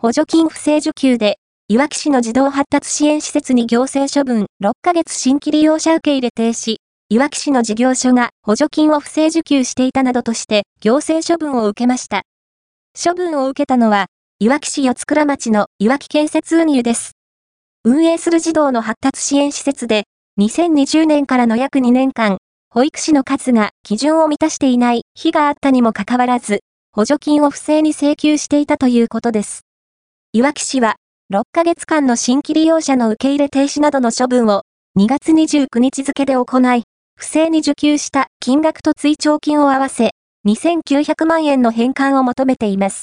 補助金不正受給で、いわき市の児童発達支援施設に行政処分6ヶ月新規利用者受け入れ停止、いわき市の事業所が補助金を不正受給していたなどとして行政処分を受けました。処分を受けたのは、いわき市四倉町のいわき建設運輸です。運営する児童の発達支援施設で、2020年からの約2年間、保育士の数が基準を満たしていない日があったにもかかわらず、補助金を不正に請求していたということです。いわき市は、6ヶ月間の新規利用者の受け入れ停止などの処分を、2月29日付で行い、不正に受給した金額と追徴金を合わせ、2900万円の返還を求めています。